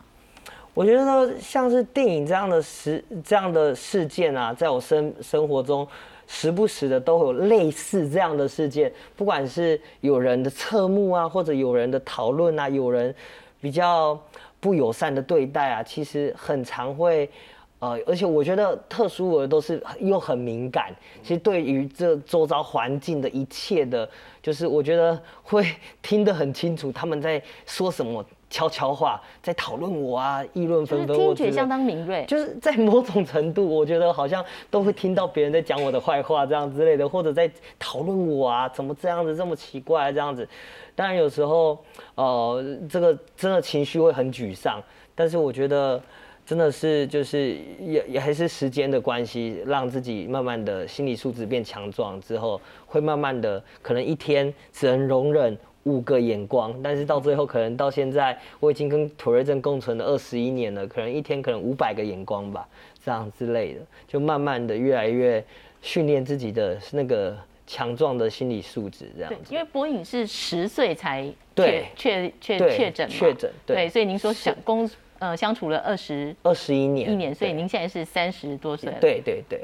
我觉得像是电影这样的事、这样的事件啊，在我生生活中时不时的都有类似这样的事件，不管是有人的侧目啊，或者有人的讨论啊，有人比较。不友善的对待啊，其实很常会，呃，而且我觉得特殊儿都是又很敏感，其实对于这周遭环境的一切的，就是我觉得会 听得很清楚他们在说什么悄悄话，在讨论我啊，议论纷纷，听觉相当敏锐，就是在某种程度，我觉得好像都会听到别人在讲我的坏话这样之类的，或者在讨论我啊，怎么这样子这么奇怪这样子。当然有时候，呃，这个真的情绪会很沮丧，但是我觉得真的是就是也也还是时间的关系，让自己慢慢的心理素质变强壮之后，会慢慢的可能一天只能容忍五个眼光，但是到最后可能到现在我已经跟妥瑞症共存了二十一年了，可能一天可能五百个眼光吧，这样之类的，就慢慢的越来越训练自己的那个。强壮的心理素质，这样子。因为博颖是十岁才确确确确诊，确诊对，所以您说想工呃相处了二十二十一年，一年，所以您现在是三十多岁了。对对对。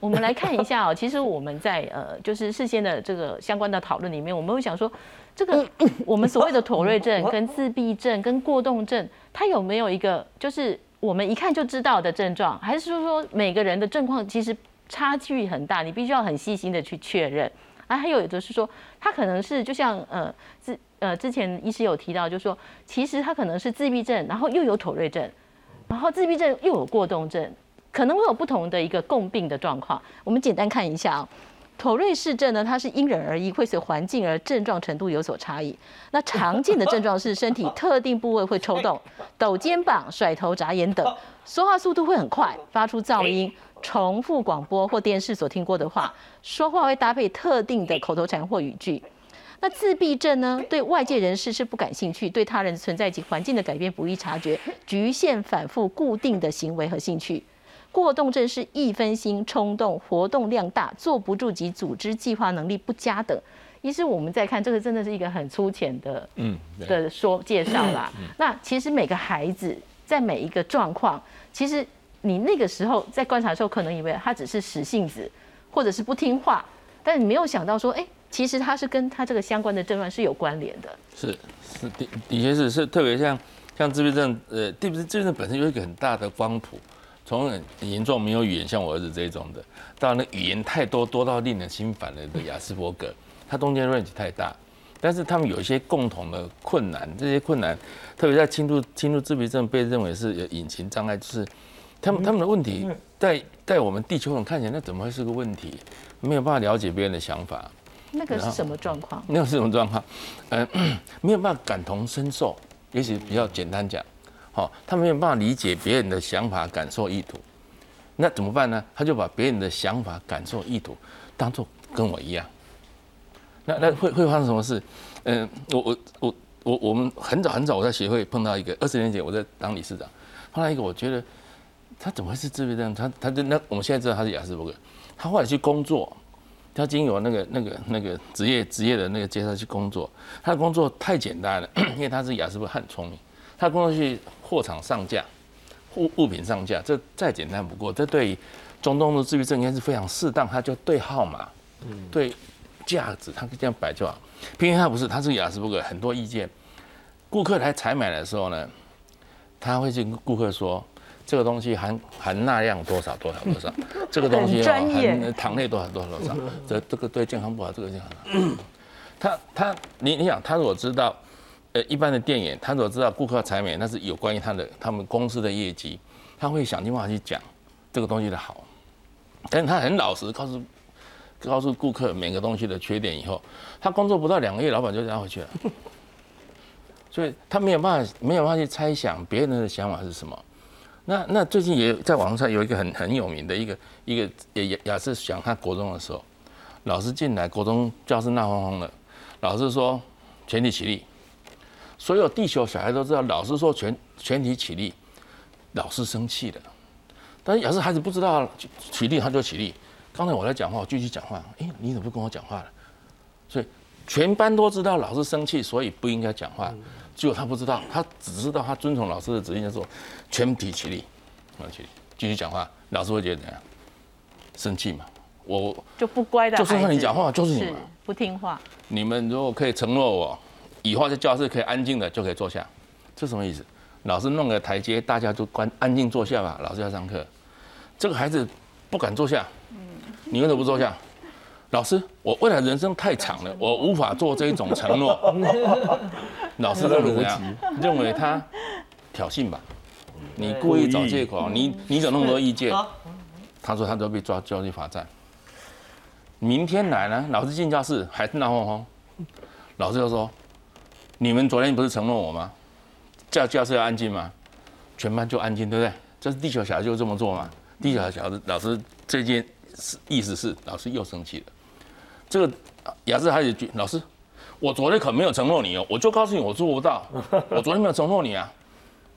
我们来看一下哦，其实我们在呃，就是事先的这个相关的讨论里面，我们会想说，这个我们所谓的妥瑞症、跟自闭症、跟过动症，它有没有一个就是我们一看就知道的症状，还是说说每个人的症况其实差距很大，你必须要很细心的去确认。啊，还有就是说，他可能是就像呃之呃之前医师有提到，就是说其实他可能是自闭症，然后又有妥瑞症，然后自闭症又有过动症。可能会有不同的一个共病的状况，我们简单看一下啊。妥瑞氏症呢，它是因人而异，会随环境而症状程度有所差异。那常见的症状是身体特定部位会抽动、抖肩膀、甩头、眨眼等，说话速度会很快，发出噪音，重复广播或电视所听过的话，说话会搭配特定的口头禅或语句。那自闭症呢，对外界人士是不感兴趣，对他人存在及环境的改变不易察觉，局限反复固定的行为和兴趣。过动症是易分心、冲动、活动量大、坐不住及组织计划能力不佳等。于是我们在看这个，真的是一个很粗浅的嗯的说介绍啦。那其实每个孩子在每一个状况，其实你那个时候在观察的时候，可能以为他只是使性子，或者是不听话，但你没有想到说，哎，其实他是跟他这个相关的症状是有关联的。是是的，的确是是特别像像自闭症，呃，自闭自闭症本身有一个很大的光谱。从很严重没有语言，像我儿子这种的，到那语言太多多到令人心烦的这个雅斯伯格，他中间 range 太大，但是他们有一些共同的困难，这些困难，特别在轻度轻度自闭症被认为是有隐形障碍，就是他们他们的问题，在在我们地球人看起来，那怎么会是个问题？没有办法了解别人的想法，那个是什么状况？那个是什么状况？呃，没有办法感同身受，也许比较简单讲。好，他没有办法理解别人的想法、感受、意图，那怎么办呢？他就把别人的想法、感受、意图当做跟我一样。那那会会发生什么事？嗯，我我我我我们很早很早我在协会碰到一个，二十年前我在当理事长，碰到一个，我觉得他怎么会是自闭症？他他就那我们现在知道他是雅斯伯格，他后来去工作，他经由那个那个那个职业职业的那个介绍去工作，他的工作太简单了，因为他是雅斯伯格，很聪明。他工作去货场上架，物物品上架，这再简单不过。这对中东的自闭症应该是非常适当，他就对号码，对价值，他这样摆就好。偏偏他不是，他是雅斯伯格，很多意见。顾客来采买的时候呢，他会去跟顾客说，这个东西含含钠量多少多少多少，这个东西含糖类多少多少多少，这这个对健康不好，这个健康。他他你你想，他如果知道。呃，一般的店员，他所知道顾客采买，那是有关于他的他们公司的业绩，他会想尽办法去讲这个东西的好，但是他很老实，告诉告诉顾客每个东西的缺点以后，他工作不到两个月，老板就让回去了，所以他没有办法没有办法去猜想别人的想法是什么。那那最近也在网上有一个很很有名的一个一个也也也是讲他国中的时候，老师进来，国中教室闹哄哄的，老师说全体起立。所有地球小孩都知道，老师说全全体起立，老师生气的。但是要是孩子不知道起立，他就起立。刚才我在讲话，我继续讲话。哎，你怎么不跟我讲话了？所以全班都知道老师生气，所以不应该讲话。结果他不知道，他只知道他遵从老师的指令，说全体起立，起立，继续讲话。老师会觉得怎样？生气嘛？我就不乖的，就是让你讲话，就是你不听话。你们如果可以承诺我。以后在教室可以安静的就可以坐下，这什么意思？老师弄个台阶，大家都关安静坐下吧。老师要上课，这个孩子不敢坐下。你为什么不坐下？老师，我未来人生太长了，我无法做这一种承诺。老师认为怎样？认为他挑衅吧？你故意找借口，你你有那么多意见？他说他都被抓交去罚站。明天来呢？老师进教室还是闹哄哄，老师就说。你们昨天不是承诺我吗？教教室要安静吗？全班就安静，对不对？这是地球小孩就这么做嘛？地球小孩老师这件是意思是老师又生气了。这个雅思孩子句老师，我昨天可没有承诺你哦，我就告诉你我做不到，我昨天没有承诺你啊。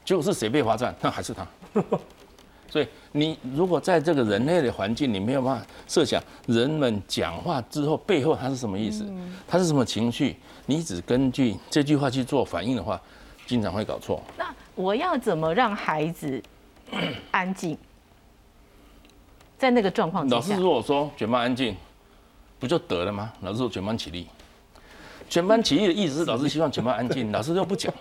结果是谁被罚站？那还是他。所以你如果在这个人类的环境，你没有办法设想人们讲话之后背后他是什么意思，他是什么情绪，你只根据这句话去做反应的话，经常会搞错。那我要怎么让孩子 安静？在那个状况之下老师如，果说全班安静，不就得了吗？老师说全班起立，全班起立的意思是老师希望全班安静，老师又不讲，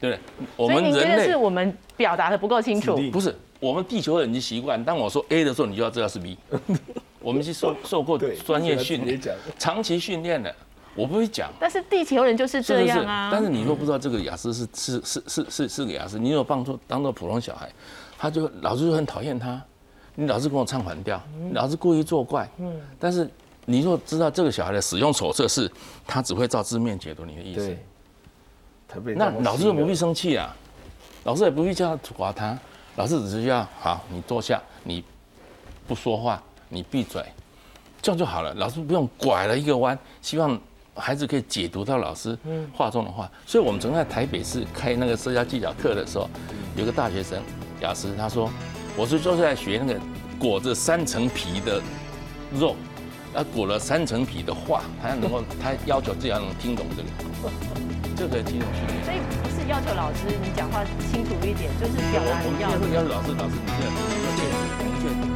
对不对？我们人类是我们表达的不够清楚？不是我们地球人已经习惯，当我说 A 的时候，你就要知道是 B。我们是受受过专业训练长期训练的，我不会讲。但是地球人就是这样啊。但是你若不知道这个雅思是是是是是是个雅思，你有帮助当做普通小孩，他就老师就很讨厌他，你老是跟我唱反调，老是故意作怪。嗯。但是你若知道这个小孩的使用手册是，他只会照字面解读你的意思对，那老师就不必生气啊，老师也不必叫他罚他，老师只是要好，你坐下，你不说话，你闭嘴，这样就好了。老师不用拐了一个弯，希望孩子可以解读到老师话中的话。所以我们曾在台北市开那个社交技巧课的时候，有个大学生雅思，他说，我是就是在学那个裹着三层皮的肉。他裹了三层皮的话，他要能够，他要求自己要能听懂这个，这个肌肉训练。所以不是要求老师你讲话清楚一点，就是表达要们要是要求老师，老师你这样，